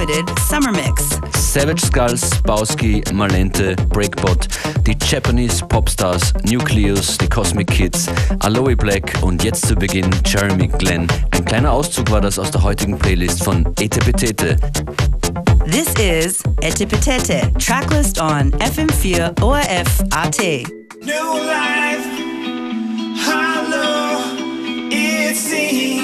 Unlimited Summer Mix. Savage Skulls, Bowski, Malente, Breakbot, die Japanese Popstars, Nucleus, die Cosmic Kids, Aloe Black und jetzt zu Beginn Jeremy Glenn. Ein kleiner Auszug war das aus der heutigen Playlist von Etepetete. This is Etepetete, tracklist on FM4 ORF AT. New life, hollow, it seems.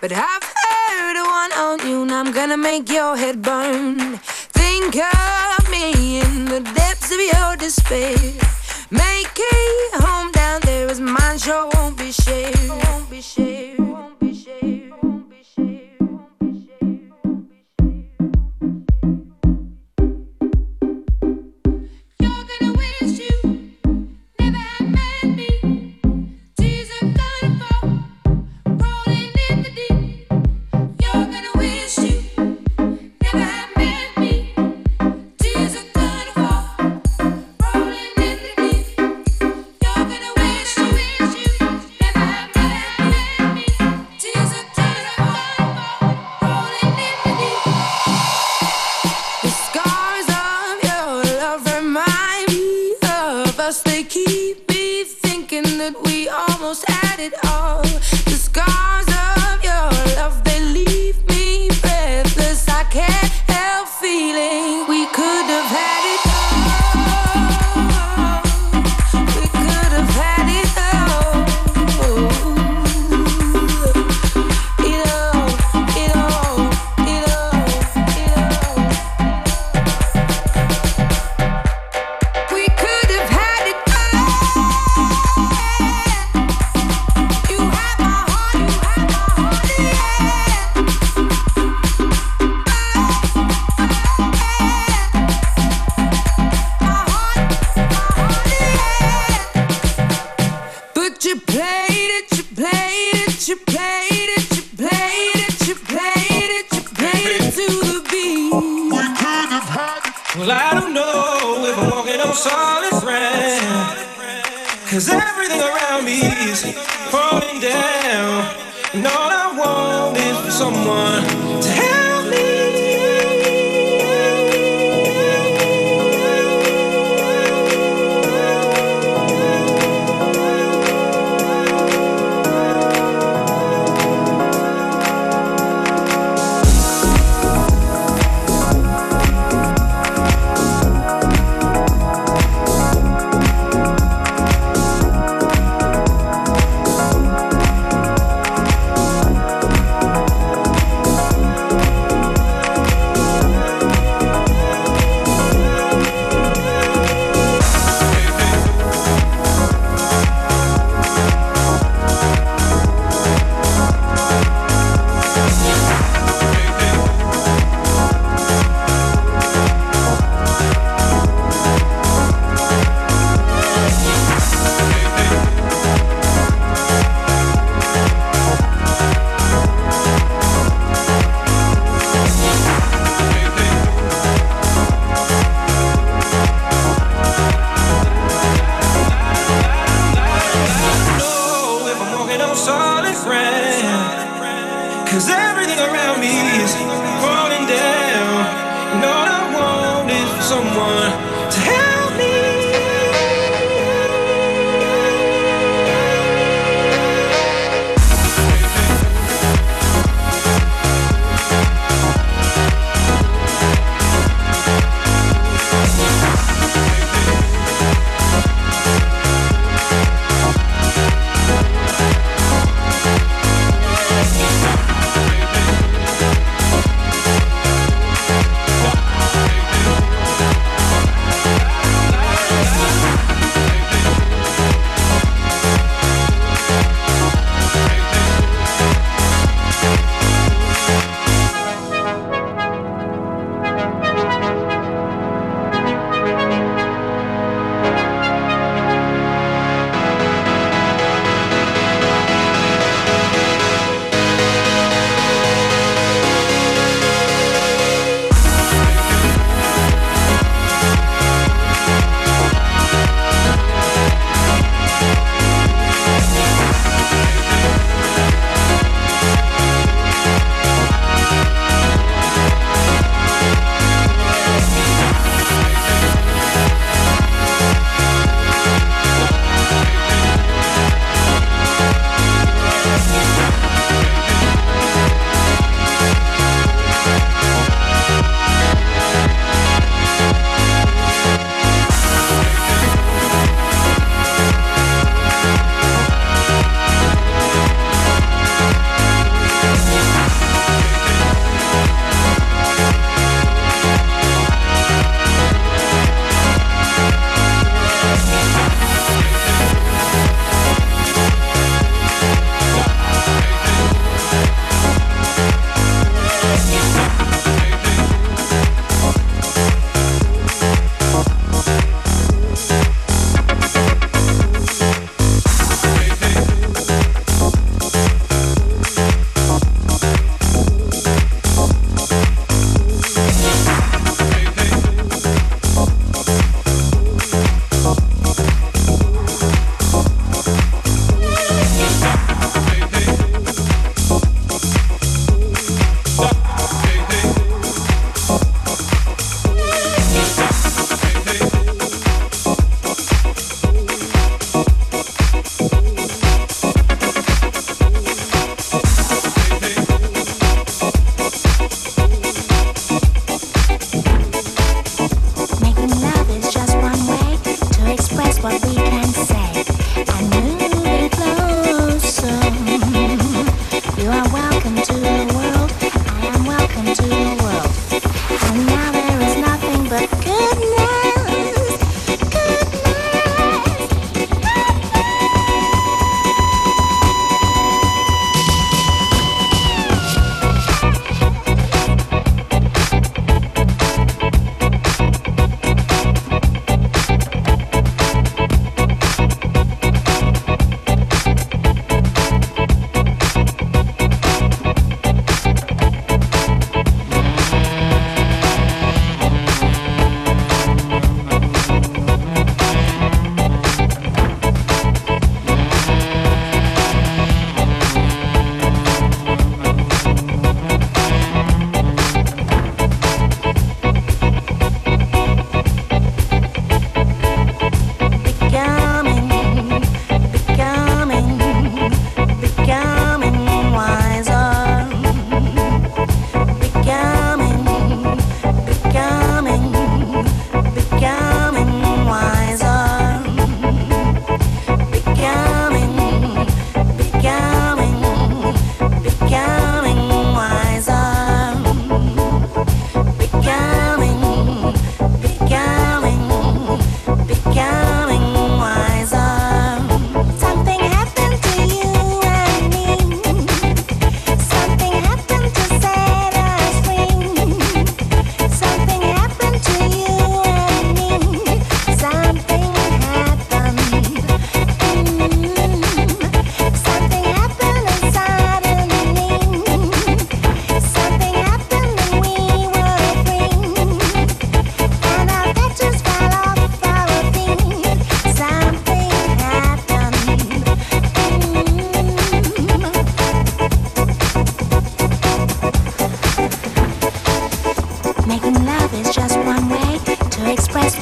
But I've heard one on you, and I'm gonna make your head burn. Think of me in the depths of your despair. Make a home down there is mine, sure won't be shared. Won't be shared. Won't be shared. solid friend. Cause everything around me is falling down. And all I want is for someone. solid friend. Cause everything around me is falling down. And all I want is someone.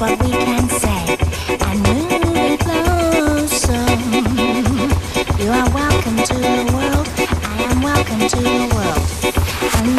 what we can say. And move it closer. You are welcome to the world. I am welcome to the world.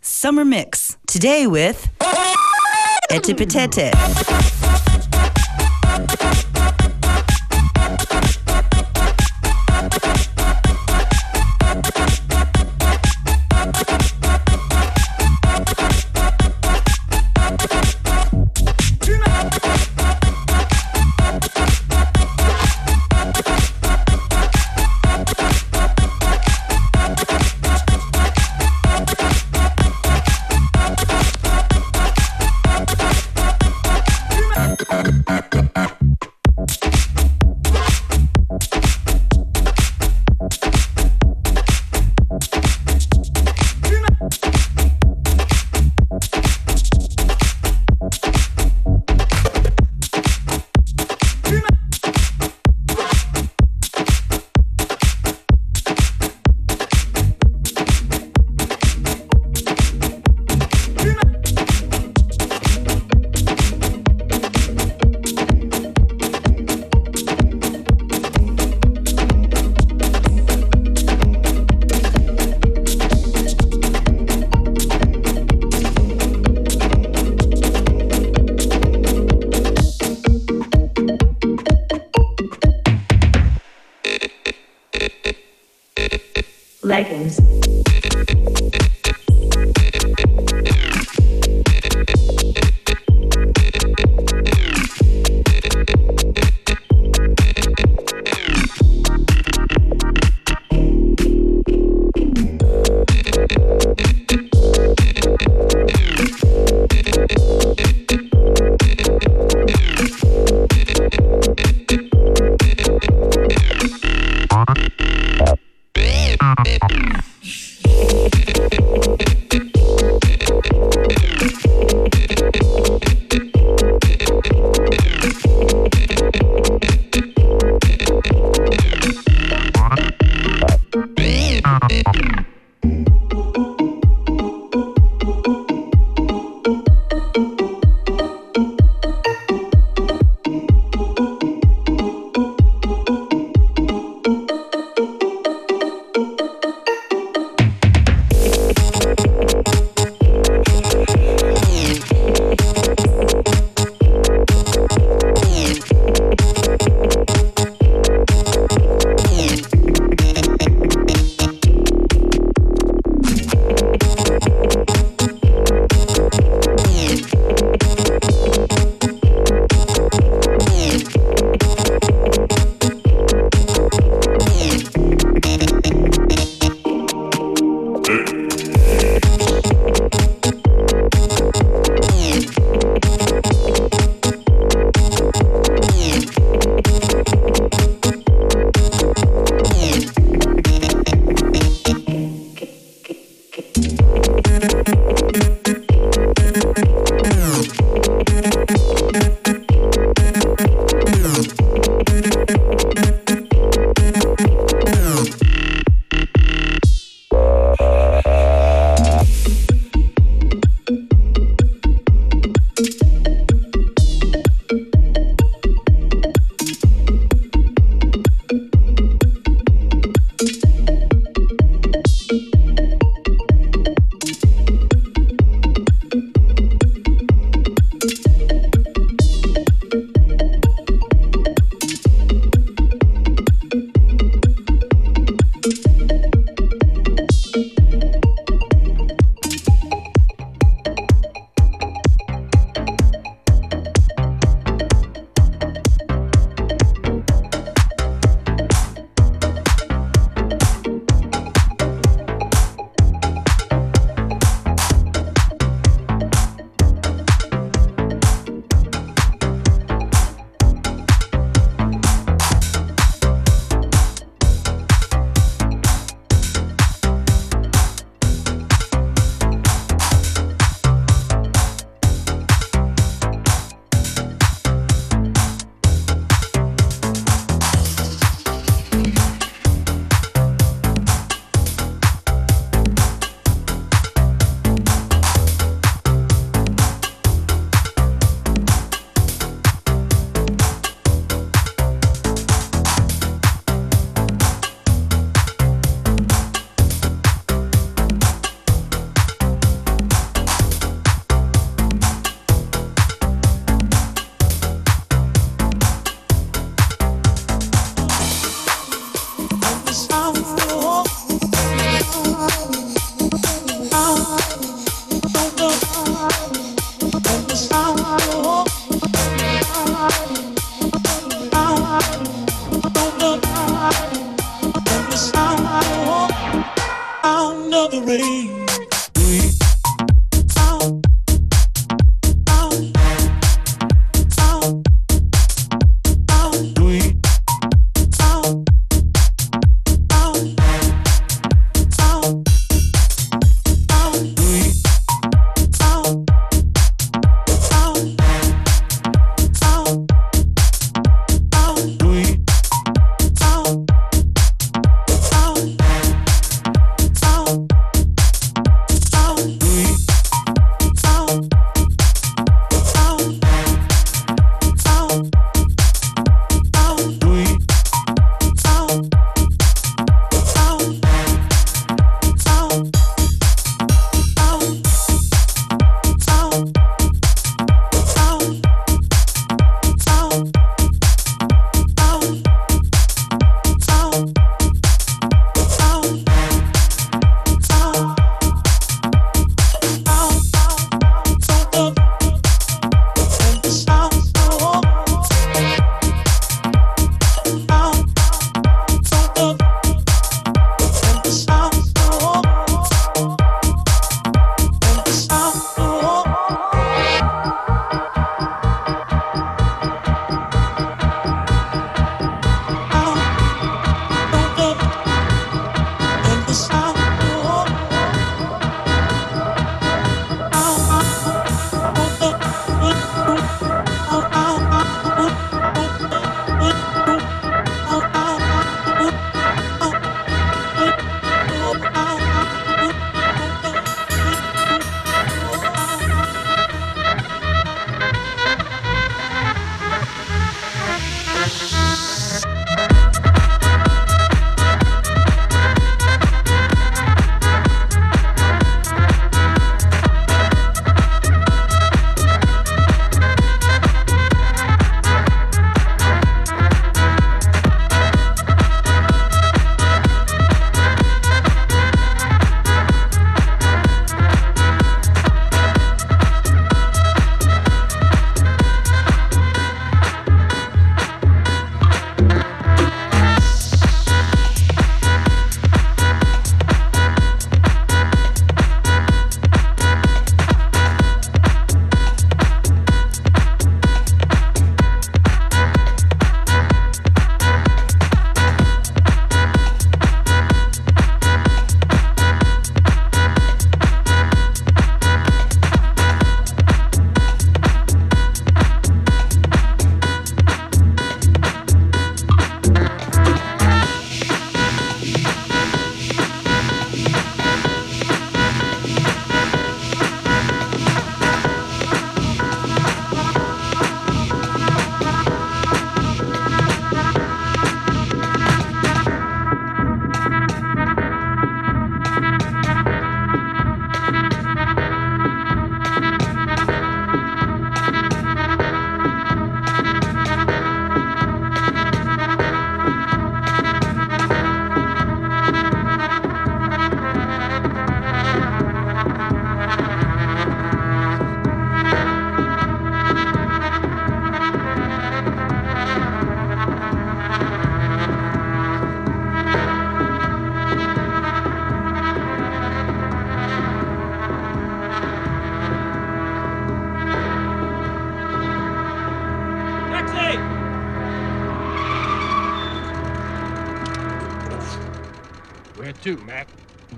Summer Mix. Today with Etipetete.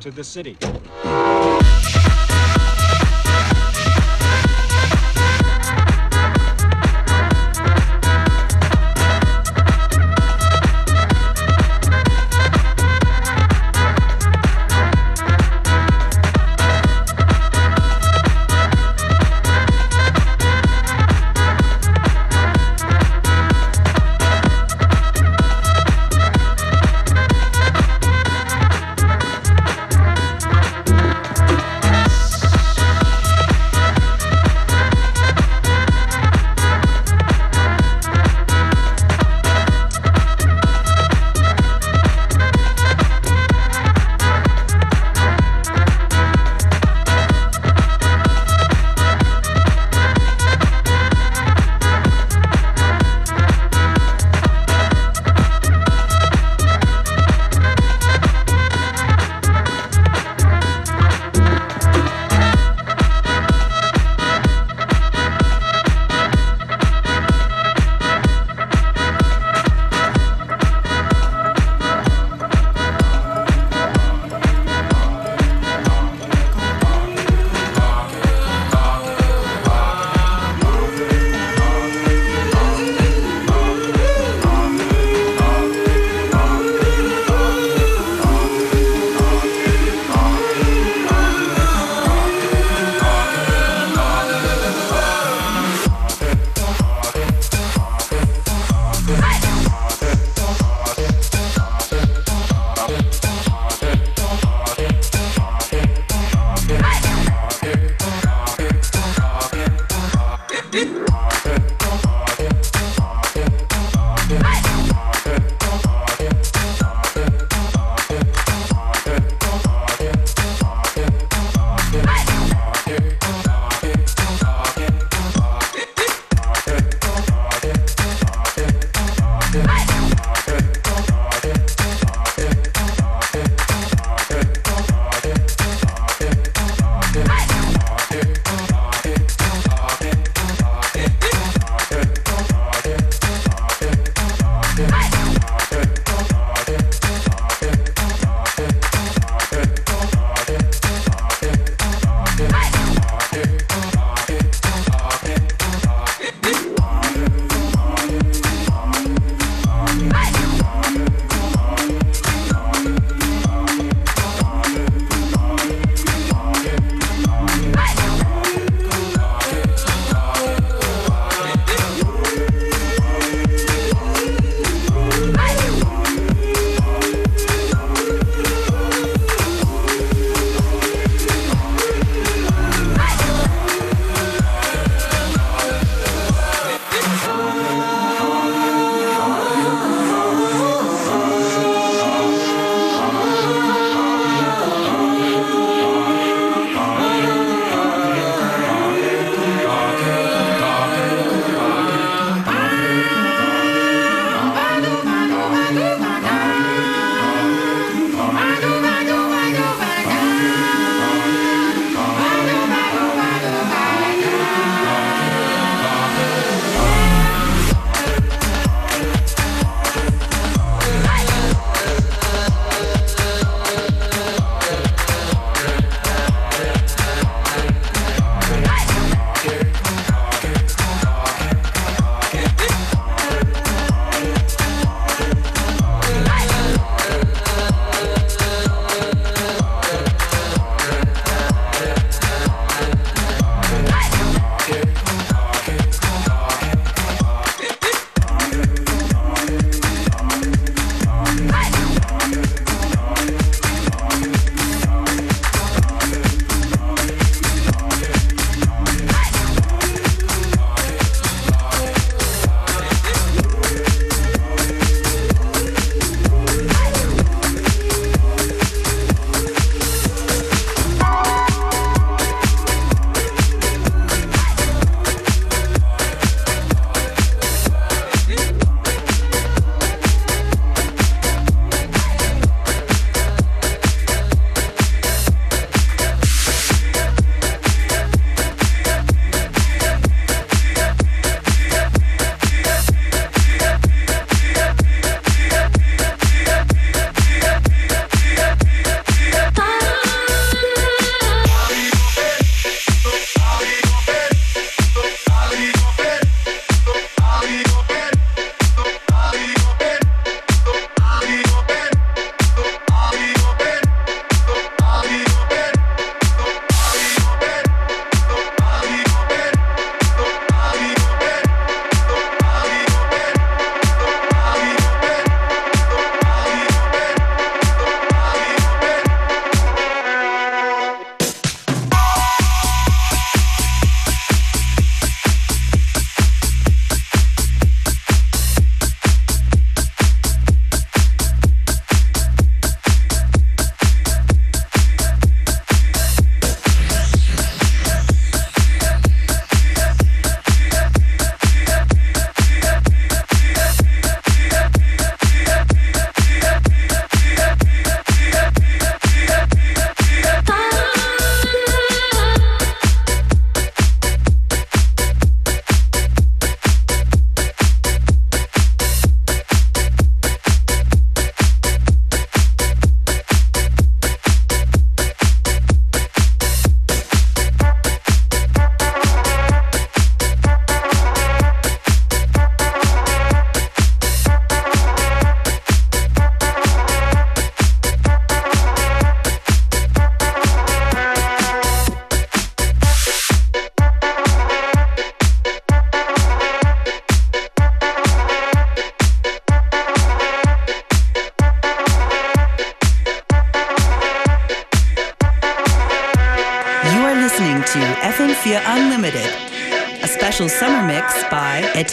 To the city.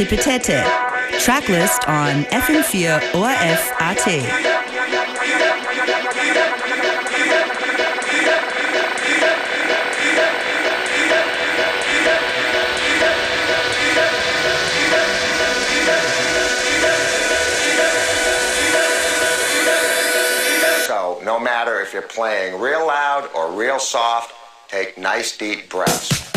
Petete. Tracklist on FM4 ORF. So, no matter if you're playing real loud or real soft, take nice deep breaths.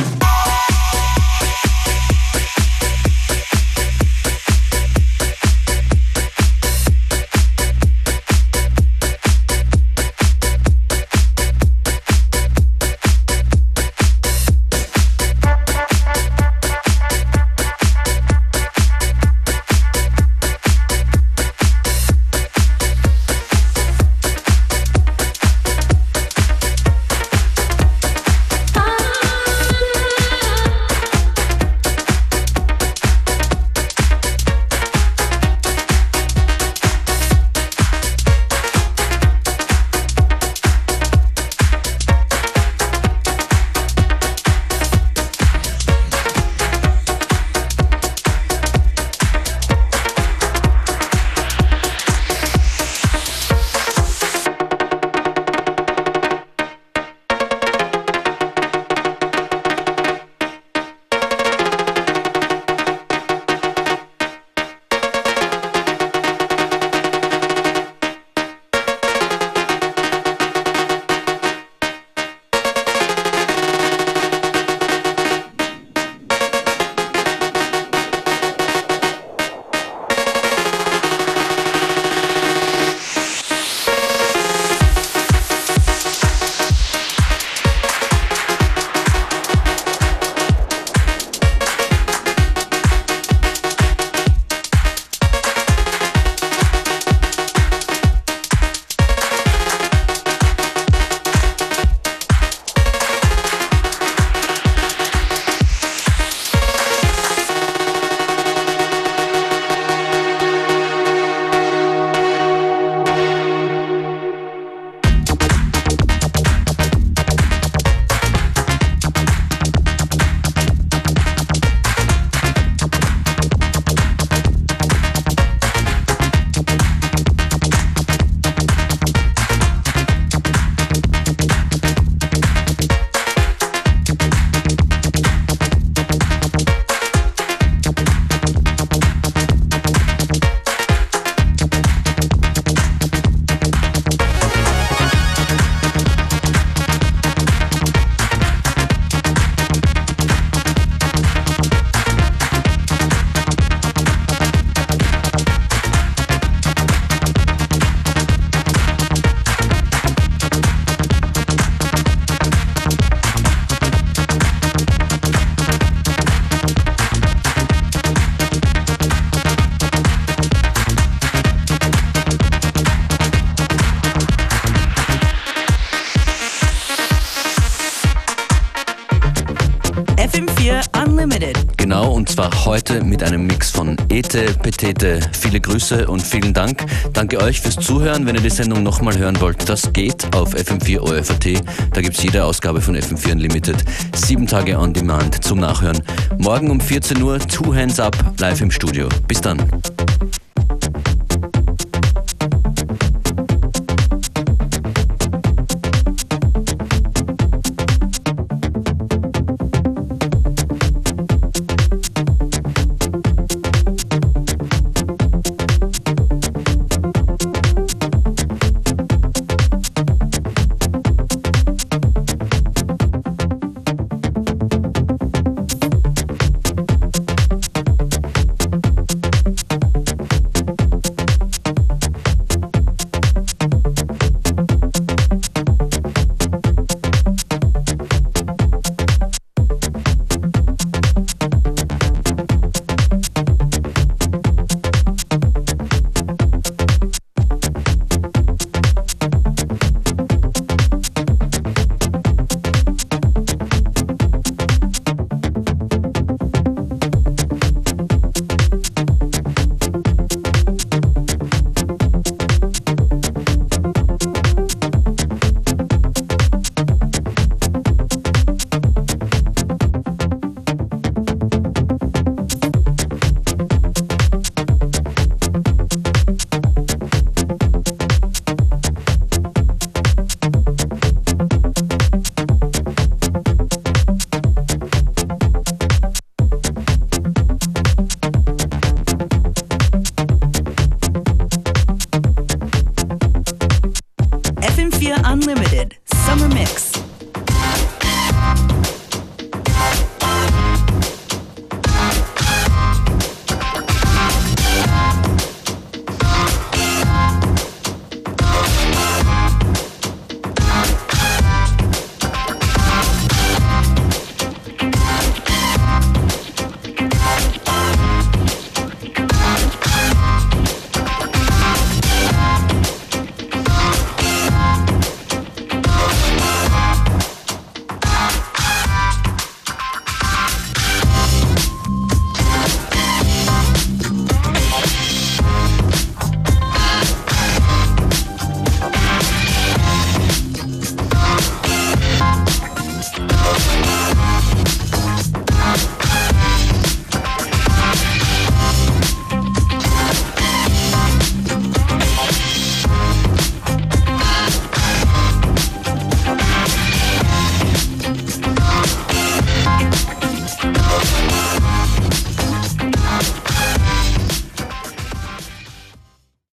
Zwar heute mit einem Mix von Ete, Petete. Viele Grüße und vielen Dank. Danke euch fürs Zuhören. Wenn ihr die Sendung nochmal hören wollt, das geht auf FM4 OFAT. Da gibt es jede Ausgabe von FM4 Unlimited. Sieben Tage on Demand zum Nachhören. Morgen um 14 Uhr, Two Hands Up, live im Studio. Bis dann.